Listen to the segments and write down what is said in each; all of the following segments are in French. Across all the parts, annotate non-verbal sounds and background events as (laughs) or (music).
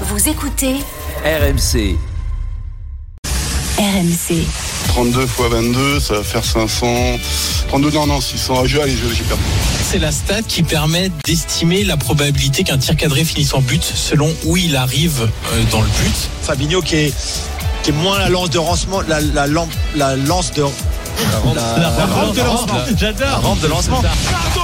Vous écoutez RMC. RMC. 32 x 22, ça va faire 500. 32, non, non, 600. Ah, je- allez, je- j'ai perdu. C'est la stat qui permet d'estimer la probabilité qu'un tir cadré finisse en but selon où il arrive euh, dans le but. Fabinho qui est, qui est moins la lance de lancement, la, la, lampe- la lance de. La, la rampe de lancement. La J'adore. rampe de lancement. Pardon,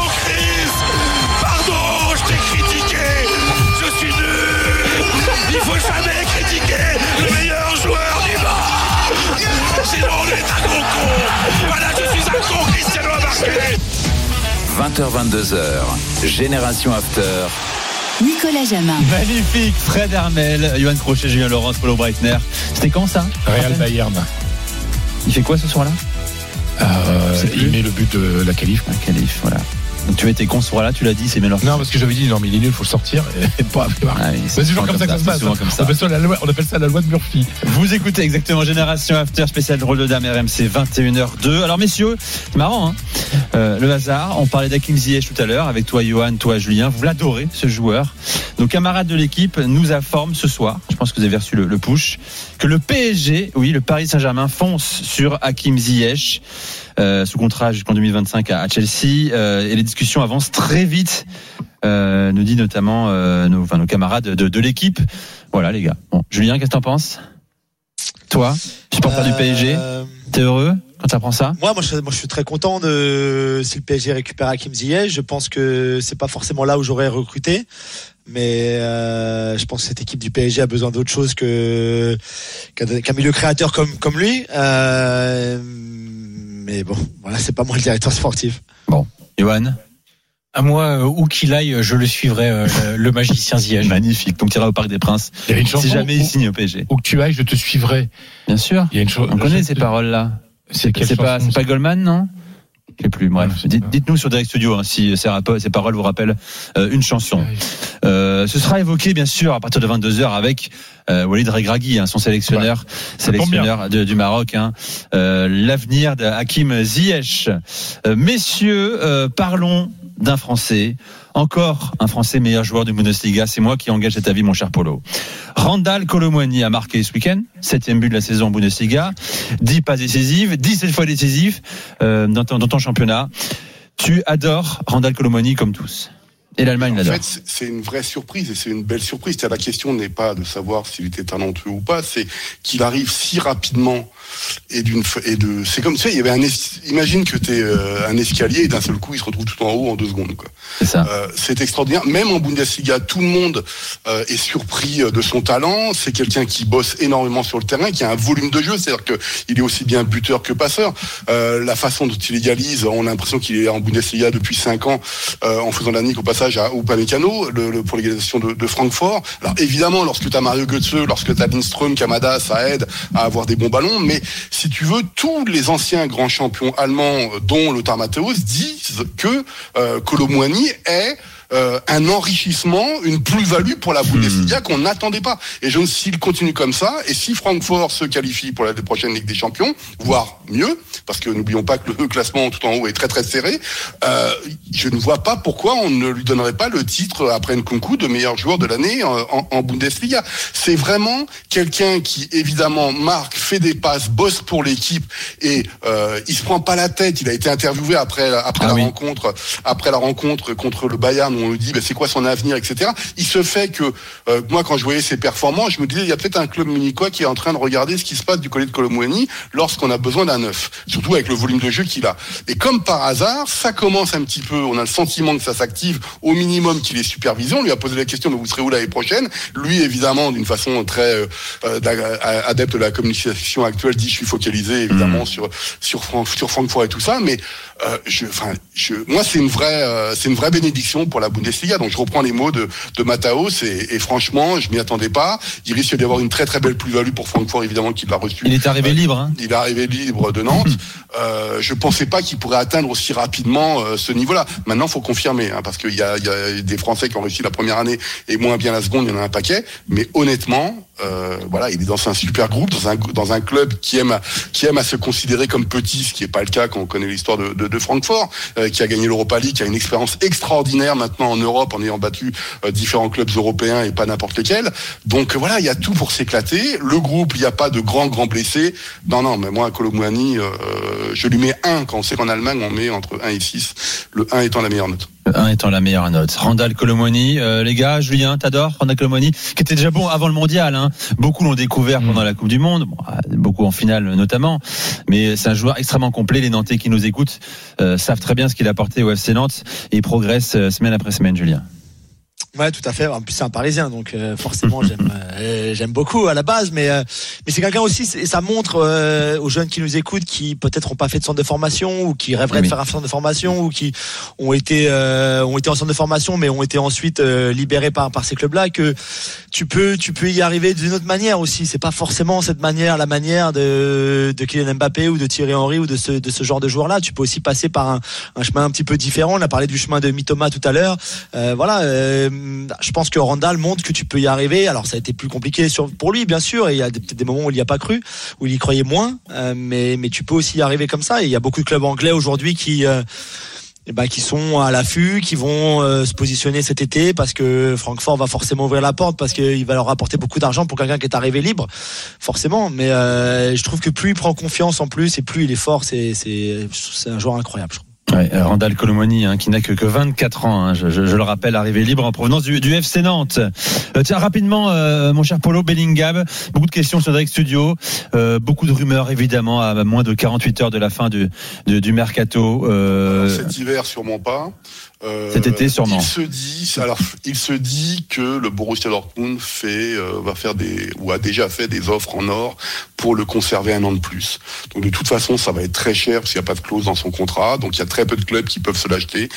20h22h. Génération After. Nicolas Jamin. Magnifique, Fred Hermel, Johan Crochet, Julien Laurence, Paulo Breitner. C'était quand ça Real Bayern. Il fait quoi ce soir-là? Euh, il met le but de la qualif. Un qualif, voilà. Donc tu étais con soir-là, tu l'as dit, c'est Mélor. Non, parce que j'avais dit, non, mais il est nul, il faut le sortir. Et (laughs) pas Ah oui, c'est toujours comme ça que ça se passe. comme On appelle ça la loi, on appelle ça la loi de Murphy. Vous écoutez exactement Génération After spécial rôle de dame RMC 21h02. Alors messieurs, c'est marrant hein Euh, le hasard, on parlait d'Akim Ziyech tout à l'heure avec toi Johan, toi Julien, vous l'adorez ce joueur. Nos camarades de l'équipe nous informent ce soir, je pense que vous avez reçu le, le push, que le PSG, oui, le Paris Saint-Germain fonce sur Hakim Ziyech euh, sous contrat jusqu'en 2025 à, à Chelsea euh, et les discussions avancent très vite. Euh, nous dit notamment nos, enfin, nos camarades de, de l'équipe. Voilà les gars. Bon, Julien, qu'est-ce que t'en penses? Toi, supporter du PSG, t'es heureux quand t'apprends ça? Moi, moi je, moi, je suis très content de si le PSG récupère Hakim Ziyech. Je pense que c'est pas forcément là où j'aurais recruté, mais euh, je pense que cette équipe du PSG a besoin d'autre chose que qu'un milieu créateur comme comme lui. Euh, mais bon, voilà, c'est pas moi le directeur sportif. Johan À moi, euh, où qu'il aille, je le suivrai, euh, le, magicien Ziyech. Magnifique. Donc tu iras au Parc des Princes. Il y a une chanson. Si jamais il signe au PSG. où que tu ailles, je te suivrai. Bien sûr. Il y a une chose. On connaît ces paroles-là. C'est pas, pas Goldman, non? Je sais plus. Bref, dites-nous sur Direct Studio hein, si ces, paroles vous rappellent euh, une chanson. Euh, ce sera évoqué bien sûr à partir de 22 h avec euh, Walid Regragui, hein, son sélectionneur, sélectionneur de- du Maroc. Hein, L'avenir de Hakim Ziyech. Messieurs, parlons d'un Français. Encore un Français meilleur joueur de Bundesliga. C'est moi qui engage cet avis, mon cher Polo. Randall Colomwani a marqué ce week-end, septième but de la saison en Bundesliga, 10 passes décisives, 17 fois décisif euh, dans, ton, dans ton championnat. Tu adores Randall Colomwani comme tous. Et l'Allemagne En l'adore. fait, c'est- une vraie surprise et c'est une belle surprise. La question n'est pas de savoir s'il était talentueux ou pas, c'est qu'il arrive si rapidement et d'une et de. C'est comme tu sais, il y avait un. Imagine que tu es un escalier et d'un seul coup, il se retrouve tout en haut en deux secondes. Quoi. C'est ça. Euh, c'est extraordinaire. Même en Bundesliga, tout le monde euh, est surpris euh, de son talent. C'est quelqu'un qui bosse énormément sur le terrain, qui a un volume de jeu, c'est-à-dire qu'il est aussi bien buteur que passeur. Euh, la façon dont il égalise, on a l'impression qu'il est en Bundesliga depuis 5 ans, euh, en faisant la nique au passage à Upamecano le, le, pour l'égalisation de, de Francfort. Alors évidemment, lorsque tu as Mario Götze, lorsque tu as Lindström, Kamada, ça aide à avoir des bons ballons. Mais si tu veux, tous les anciens grands champions allemands, dont Lothar Matthäus, disent que euh, est euh, un enrichissement, une plus-value pour la Bundesliga qu'on n'attendait pas. Et je s'il continue comme ça, et si Francfort se qualifie pour la prochaine Ligue des Champions, voire mieux, parce que n'oublions pas que le classement tout en haut est très très serré, euh, je ne vois pas pourquoi on ne lui donnerait pas le titre après Nkunku de meilleur joueur de l'année en, en- en Bundesliga. C'est vraiment quelqu'un qui évidemment marque, fait des passes, bosse pour l'équipe et euh, il se prend pas la tête. Il a été interviewé après après Ah la oui. rencontre après la rencontre contre le Bayern on lui dit bah, c'est quoi son avenir etc. Il se fait que euh, moi quand je voyais ses performances, je me disais il y a peut-être un club munichois qui est en train de regarder ce qui se passe du côté de Colomwani lorsqu'on a besoin d'un neuf, surtout avec le volume de jeu qu'il a. Et comme par hasard, ça commence un petit peu. On a le sentiment que ça s'active au minimum qu'il est supervisé. On lui a posé la question mais vous serez où l'année prochaine Lui évidemment d'une façon très euh, euh, d'a- adepte de la communication actuelle dit je suis focalisé évidemment sur sur Franck sur Francfort et tout ça mais euh, je enfin je moi c'est une vraie euh, c'est une vraie bénédiction pour la Bundesliga donc je reprends les mots de de Mataos et, et franchement je m'y attendais pas il risque d'avoir une très très belle plus-value pour Francfort évidemment qu'il l'a reçu Il est arrivé libre. Hein. il est arrivé libre de Nantes. Euh, je pensais pas qu'il pourrait atteindre aussi rapidement euh, ce niveau-là. Maintenant, faut confirmer, hein, parce qu'il y a, y a des Français qui ont réussi la première année et moins bien la seconde. Il y en a un paquet. Mais honnêtement, Euh, voilà, il est dans un super groupe, dans un dans un club qui aime à, qui aime à se considérer comme petit, ce qui est pas le cas quand on connaît l'histoire de, de, Francfort, euh, qui a gagné l'Europa League, qui a une expérience extraordinaire maintenant en Europe en ayant battu euh, différents clubs européens et pas n'importe lesquels. Donc voilà, il y a tout pour s'éclater. Le groupe, il n'y a pas de grands grands blessés. Non non, mais moi Colomouani, euh, je lui mets un quand on sait qu'en Allemagne on met entre 1 et 6, le 1 étant la meilleure note. Un étant la meilleure note. Randall Colomoni, euh, les gars, Julien, t'adores Randall Colomoni, qui était déjà bon avant le mondial. Hein. Beaucoup l'ont découvert pendant la Coupe du Monde, bon, euh, beaucoup en finale notamment. Mais c'est un joueur extrêmement complet. Les Nantais qui nous écoutent euh, savent très bien ce qu'il a apporté au FC Nantes et progresse euh, semaine après semaine, Julien. Ouais, tout à fait. En plus, c'est un Parisien, donc euh, forcément, j'aime, (laughs) euh, j'aime beaucoup à la base. Mais, euh, mais c'est quelqu'un aussi. Et ça montre aux jeunes qui nous écoutent, qui peut-être ont pas fait de centre de formation ou qui rêveraient Oui. de faire un centre de formation ou qui ont été, ont été en centre de formation, mais ont été ensuite libérés par par ces clubs-là, que tu peux, tu peux y arriver d'une autre manière aussi. C'est pas forcément cette manière, la manière de de Kylian Mbappé ou de Thierry Henry ou de ce de ce genre de joueur-là. Tu peux aussi passer par un, un chemin un petit peu différent. On a parlé du chemin de Mitoma tout à l'heure. Voilà, euh, je pense que Randall montre que tu peux y arriver. Alors ça a été plus compliqué pour lui, bien sûr, il y a peut-être des moments où il n'y a pas cru, où il y croyait moins, euh, mais, tu peux aussi y arriver comme ça. Il y a beaucoup de clubs anglais aujourd'hui qui... euh, eh ben, sont à l'affût, qui vont se positionner cet été parce que Francfort va forcément ouvrir la porte parce qu'il va leur rapporter beaucoup d'argent pour quelqu'un qui est arrivé libre, forcément. Mais je trouve que plus il prend confiance en plus et plus il est fort, c'est un joueur incroyable. Ouais, euh, Randall Colomoni, hein, qui n'a que, que 24 ans, hein, je, je- je le rappelle, arrivé libre en provenance du, du FC Nantes. Euh, tiens, rapidement, euh, mon cher Polo Bellingham, beaucoup de questions sur Direct Studio, euh, beaucoup de rumeurs évidemment à moins de 48 heures de la fin du, du, du mercato. Euh, Cet hiver, sûrement pas. Euh, Cet été, sûrement. Il se dit, alors, il se dit que le Borussia Dortmund fait, euh, va faire des, ou a déjà fait des offres en or pour le conserver un an de plus. Donc, de toute façon, ça va être très cher parce qu'il n'y a pas de clause dans son contrat. Donc, il y a très peu de clubs qui peuvent se l'acheter.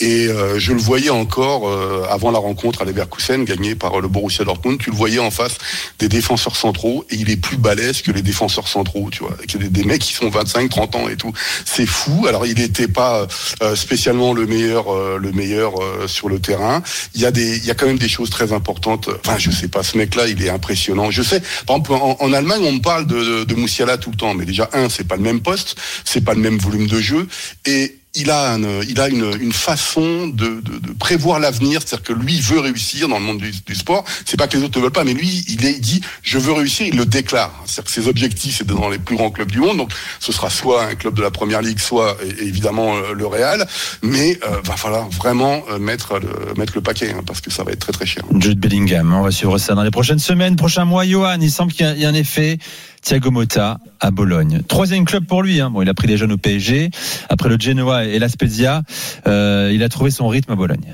Et euh, je le voyais encore euh, avant la rencontre à Leverkusen, gagnée par le Borussia Dortmund. Tu le voyais en face des défenseurs centraux et il est plus balèze que les défenseurs centraux, tu vois. Que des, des mecs qui sont 25, 30 ans et tout. C'est fou. Alors, il n'était pas euh, spécialement le meilleur, euh, le meilleur euh, sur le terrain. Il y a des, il y a quand même des choses très importantes. Enfin, je sais pas. Ce mec-là, il est impressionnant. Je sais. Par exemple, en, en Allemagne, on parle de, de, de Moussiala tout le temps. Mais déjà, un, c'est pas le même poste, c'est pas le même volume de jeu et il a, un, il a une, façon de, prévoir l'avenir, c'est-à-dire que lui veut réussir dans le monde du, du sport. C'est pas que les autres ne veulent pas, mais lui il, dit je veux réussir, il le déclare. C'est-à-dire que ses objectifs c'est dans les plus grands clubs du monde, donc ce sera soit un club de la première ligue, soit évidemment euh, le Real, mais euh, va falloir vraiment euh, mettre le, paquet hein, parce que ça va être très très cher. Jude Bellingham, on va suivre ça dans les prochaines semaines, prochains mois. Johan, il semble qu'il y a un effet. Thiago Motta à Bologne. Troisième club pour lui. Hein. Bon, il a pris les jeunes au PSG. Après le Genoa et la Spezia, euh, il a trouvé son rythme à Bologne.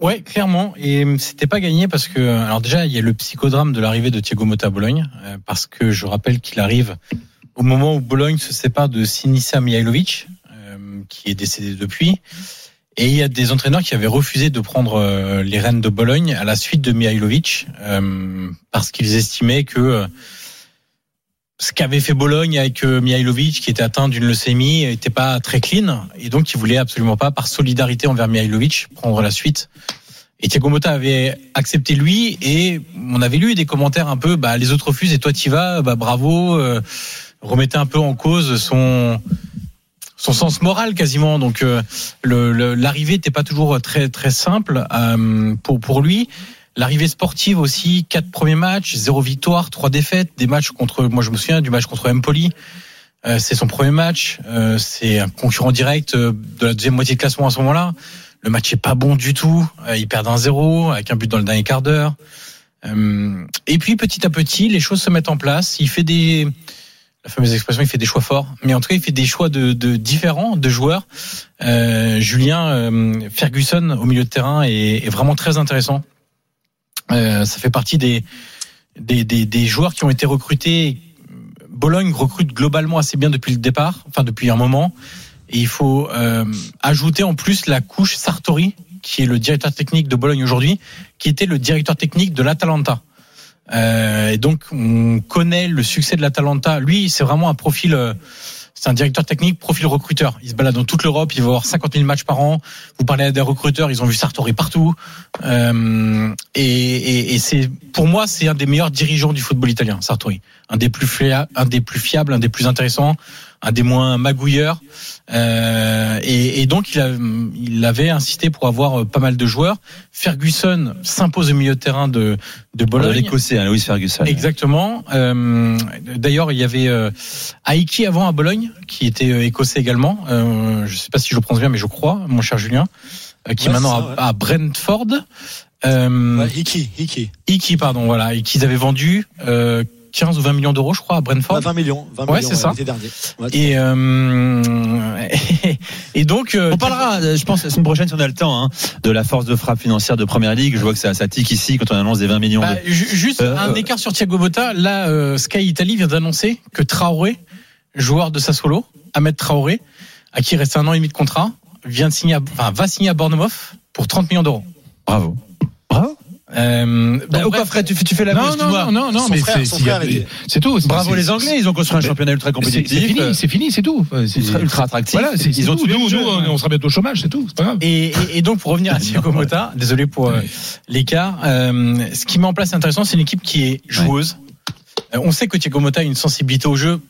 Ouais, clairement. Et c'était pas gagné parce que, alors déjà, il y a le psychodrame de l'arrivée de Thiago Motta à Bologne, euh, parce que je rappelle qu'il arrive au moment où Bologne se sépare de Sinisa Mihailovic, euh, qui est décédé depuis. Et il y a des entraîneurs qui avaient refusé de prendre euh, les rênes de Bologne à la suite de Mihailovic, euh, parce qu'ils estimaient que euh, ce qu'avait fait Bologne avec euh, Mihailovic, qui était atteint d'une leucémie, était pas très clean, et donc ils voulaient absolument pas, par solidarité envers Mihailovic, prendre la suite. Et Thiago Motta avait accepté lui, et on avait lu des commentaires un peu, bah les autres refusent et toi t'y vas, bah bravo, euh, remettait un peu en cause son son sens moral quasiment. Donc euh, le- le- l'arrivée n'était pas toujours très très simple euh, pour pour lui. L'arrivée sportive aussi, quatre premiers matchs, zéro victoire, trois défaites, des matchs contre, moi je me souviens du match contre Empoli. Euh, c'est son premier match, euh, c'est un concurrent direct euh, de la deuxième moitié de classement à ce moment-là. Le match est pas bon du tout, euh, ils perdent un zéro avec un but dans le dernier quart d'heure. Euh, et puis petit à petit, les choses se mettent en place. Il fait des, la fameuse expression, il fait des choix forts, mais en tout cas, il fait des choix de, différents de joueurs. Euh, Julien euh, Ferguson au milieu de terrain est, est vraiment très intéressant. Euh, ça fait partie des, des, des, des joueurs qui ont été recrutés. Bologne recrute globalement assez bien depuis le départ, enfin depuis un moment. Et il faut euh, ajouter en plus la couche Sartori, qui est le directeur technique de Bologne aujourd'hui, qui était le directeur technique de l'Atalanta. Euh, et donc on connaît le succès de l'Atalanta. Lui, c'est vraiment un profil. euh, C'est un directeur technique, profil recruteur. Il se balade dans toute l'Europe, il va avoir 50 000 matchs par an. Vous parlez à des recruteurs, ils ont vu Sartori partout. Euh, et et, et c'est, pour moi, c'est un des meilleurs dirigeants du football italien, Sartori. Un des plus un des plus fiables, un des plus intéressants, un des moins magouilleurs. Euh, et, et donc, il, a, il avait insisté pour avoir euh, pas mal de joueurs. Ferguson s'impose au milieu de terrain de, de Bologne. L'écossais, hein, Louis Ferguson. Exactement. Euh, D'ailleurs, il y avait euh, Aiki avant à Bologne, qui était euh, écossais également. Euh, je ne sais pas si je le prononce bien, mais je crois, mon cher Julien, euh, qui est maintenant à, à Brentford. Euh, Ouais, Iki, Iki. Iki, pardon, voilà, et qu'ils avaient vendu euh, 15 ou 20 millions d'euros, je crois, à Brentford. Ouais, 20 millions. 20 Ouais, millions c'est ça. l'été dernier. Ouais, Et, euh, (laughs) et donc, euh, On parlera, euh, je pense, la semaine prochaine, si on a le temps, hein, de la force de frappe financière de Première Ligue. Je vois que ça, ça tique ici quand on annonce des 20 millions. Bah, de... juste Euh, un écart sur Thiago Motta. Là, euh, Sky Italy vient d'annoncer que Traoré, joueur de Sassuolo, Ahmed Traoré, à qui il reste un an et demi de contrat, vient de signer, à- enfin, va signer à Bournemouth pour 30 millions d'euros. Bravo. Bravo. Euh, Bah, donc, au quoi, bref, Fred, tu, fais- tu fais la Non, non, non, non, non, mais c'est tout. Bravo les Anglais, ils ont construit un championnat ultra compétitif. c'est fini, c'est fini, c'est tout. C'est- ultra, ultra attractif. Voilà, c'est c'est ils ont tout. Nous, nous, on sera bientôt au chômage, c'est tout. C'est pas grave. Et, et- et donc pour revenir à (laughs) Thiago Motta, désolé pour euh, l'écart, euh, ce qui met en place intéressant, c'est une équipe qui est joueuse. Euh, on sait que Thiago Motta a une sensibilité au jeu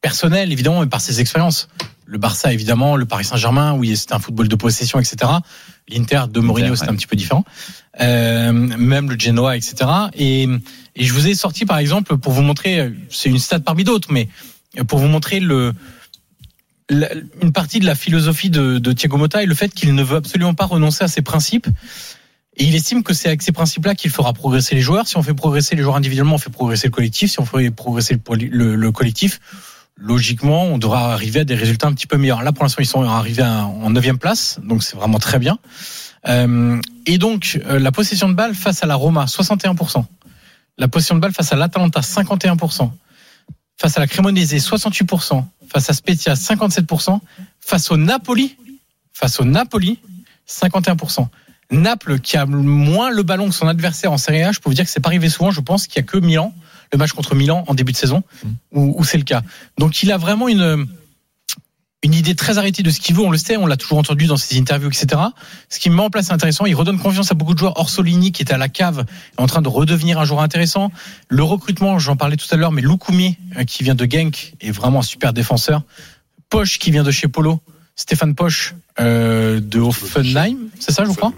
personnelle, évidemment, mais par ses expériences. Le Barça, évidemment, le Paris Saint-Germain, oui, c'est un football de possession, etc. L'Inter de Mourinho, c'est ouais. un petit peu différent. Euh, même le Genoa, etc. Et, et je vous ai sorti, par exemple, pour vous montrer, c'est une stat parmi d'autres, mais pour vous montrer le, la- une partie de la philosophie de, de Thiago Motta est le fait qu'il ne veut absolument pas renoncer à ses principes. Et il estime que c'est avec ces principes-là qu'il fera progresser les joueurs. Si on fait progresser les joueurs individuellement, on fait progresser le collectif. Si on fait progresser le- le collectif, logiquement, on devra arriver à des résultats un petit peu meilleurs. Là, pour l'instant, ils sont arrivés en neuvième place, donc c'est vraiment très bien. Euh, et donc, euh, la possession de balle face à la Roma, 61%. La possession de balle face à l'Atalanta, 51%. Face à la Cremonese, 68%. Face à Spezia, 57%. Face au Napoli, face au Napoli, 51%. Naples, qui a moins le ballon que son adversaire en Serie A, je peux vous dire que c'est pas arrivé souvent. Je pense qu'il y a que Milan, le match contre Milan en début de saison, où, où c'est le cas. Donc il a vraiment une une idée très arrêtée de ce qu'il veut. On le sait, on l'a toujours entendu dans ses interviews, etc. Ce qui met en place est intéressant. Il redonne confiance à beaucoup de joueurs. Orsolini, qui était à la cave, est en train de redevenir un joueur intéressant. Le recrutement, j'en parlais tout à l'heure, mais Lukumi, euh, qui vient de Genk, est vraiment un super défenseur. Poche, qui vient de chez Polo. Stéphane Poche, euh, de Hoffenheim, c'est ça, je crois?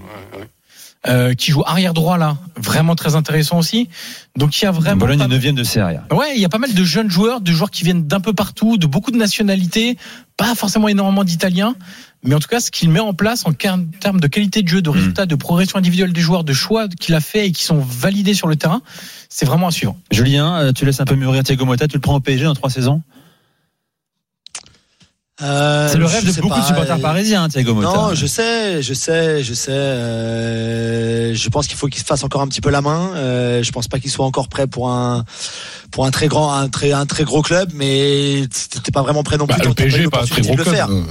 Euh, qui joue arrière droit là, vraiment très intéressant aussi. Donc il y a vraiment Bologne est 9 de Serie A. Ouais, il y a pas mal de jeunes joueurs, de joueurs qui viennent d'un peu partout, de beaucoup de nationalités, pas forcément énormément d'Italiens, mais en tout cas, ce qu'il met en place en termes de qualité de jeu, de résultats, de progression individuelle des joueurs, de choix qu'il a fait et qui sont validés sur le terrain, c'est vraiment à suivre. Julien, euh, tu laisses un peu mûrir Thiago Motta, tu le prends au PSG dans trois saisons? Euh, C'est le rêve de beaucoup pas, de supporters euh, parisiens, hein, Thiago Motta. Non, je sais, je sais, je sais. euh, je pense qu'il faut qu'il se fasse encore un petit peu la main. Euh, je pense pas qu'il soit encore prêt pour un pour un très grand, un très un très gros club, mais t'es pas vraiment prêt non plus. Bah, le PSG pas un très l'opportunité gros de le club. faire. euh,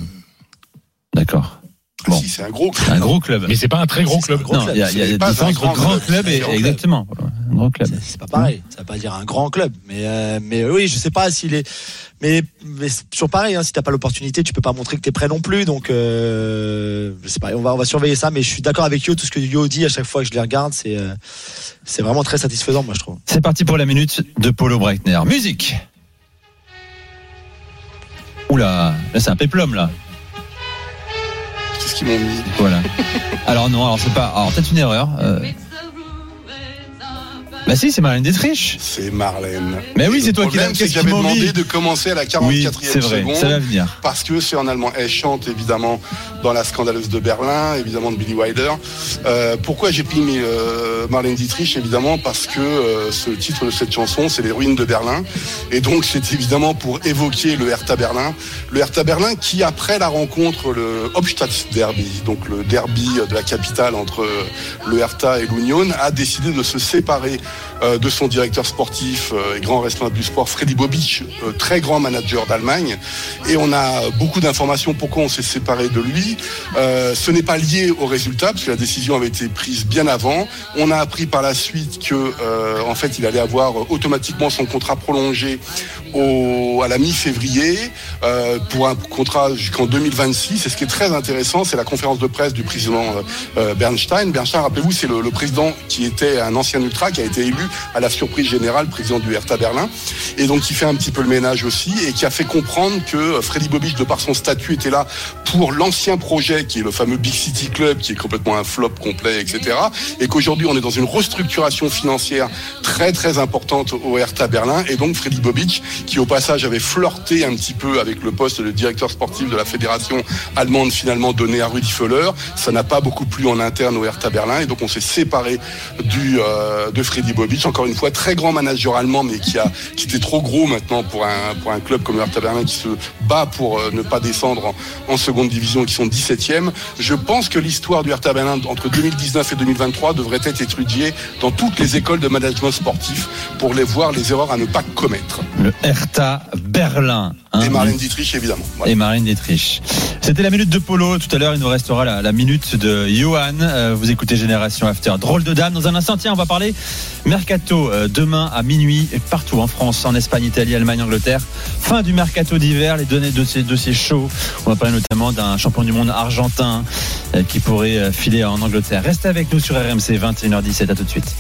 D'accord. Ah, Bon. si, c'est un gros club. Un gros club. Mais c'est pas un très gros C'est club. Non, il y a, il y a C'est des pas un grand grand club, club c'est et un grand club. exactement. Un grand club. C'est- C'est pas pareil. Ça veut pas dire un grand club, mais euh, mais oui, je sais pas s'il est. Mais, mais c'est toujours pareil. Hein, si t'as pas l'opportunité, tu peux pas montrer que t'es prêt non plus. Donc euh, je sais pas. On va on va surveiller ça. Mais je suis d'accord avec Yo. Tout ce que Yo dit à chaque fois que je les regarde, c'est euh, c'est vraiment très satisfaisant, moi je trouve. C'est parti pour la minute de Polo Breitner. Musique. Oula, là c'est un péplum là. Qu'ils m'ont Voilà. Alors non, alors c'est pas. Alors peut-être une erreur. euh. Bah si, c'est Marlène Dietrich. C'est Marlène. Mais oui, c'est toi qui l'as. qu'ils j'avais demandé de commencer à la 44e Oui, c'est vrai. seconde. Ça va venir. parce que c'est en allemand. Elle chante évidemment dans la scandaleuse de Berlin, évidemment de Billy Wilder. Euh, pourquoi j'ai pris euh, Marlène Dietrich Évidemment parce que euh, ce titre de cette chanson, c'est les ruines de Berlin. Et donc c'est évidemment pour évoquer le Hertha Berlin. Le Hertha Berlin qui, après la rencontre, le Hauptstadt Derby, donc le derby de la capitale entre le Hertha et l'Union, a décidé de se séparer euh, de son directeur sportif euh, et grand responsable du sport, Freddy Bobic, euh, très grand manager d'Allemagne. Et on a beaucoup d'informations pourquoi on s'est séparé de lui. Euh, ce n'est pas lié au résultat, parce que la décision avait été prise bien avant. On a appris par la suite que, euh, en fait, il allait avoir automatiquement son contrat prolongé à la mi-février euh, pour un contrat jusqu'en 2026. Et ce qui est très intéressant, c'est la conférence de presse du président euh, euh, Bernstein. Bernstein, rappelez-vous, c'est le président qui était un ancien ultra, qui a été élu à la surprise générale président du Hertha Berlin, et donc qui fait un petit peu le ménage aussi, et qui a fait comprendre que euh, Freddy Bobic, de par son statut, était là pour l'ancien projet, qui est le fameux Big City Club, qui est complètement un flop complet, etc. Et qu'aujourd'hui, on est dans une restructuration financière très très importante au Hertha Berlin, et donc Freddy Bobic, qui au passage avait flirté un petit peu avec le poste de directeur sportif de la fédération allemande, finalement donné à Rudi Völler, ça n'a pas beaucoup plu en interne au Hertha Berlin, et donc on s'est séparé du euh, de Freddy Bobic, encore une fois très grand manager allemand, mais qui a qui était trop gros maintenant pour un pour un club comme le Hertha Berlin qui se bat pour euh, ne pas descendre en, en seconde division, qui sont 17e. Je pense que l'histoire du Hertha Berlin entre 2019 et 2023 devrait être étudiée dans toutes les écoles de management sportif pour les voir les erreurs à ne pas commettre. Le Hertha Berlin. hein. Et Marlène Dietrich évidemment. Voilà. Et Marine Dietrich. C'était la minute de Polo. Tout à l'heure, il nous restera la, la minute de Johan. Euh, vous écoutez Génération After. Drôle de dame. Dans un instant, tiens, on va parler mercato. euh, demain à minuit, partout en France, en Espagne, Italie, Allemagne, Angleterre. Fin du mercato d'hiver. Les données de ces dossiers chauds. On va parler notamment d'un champion du monde argentin euh, qui pourrait euh, filer en Angleterre. Restez avec nous sur RMC 21h17. À tout de suite.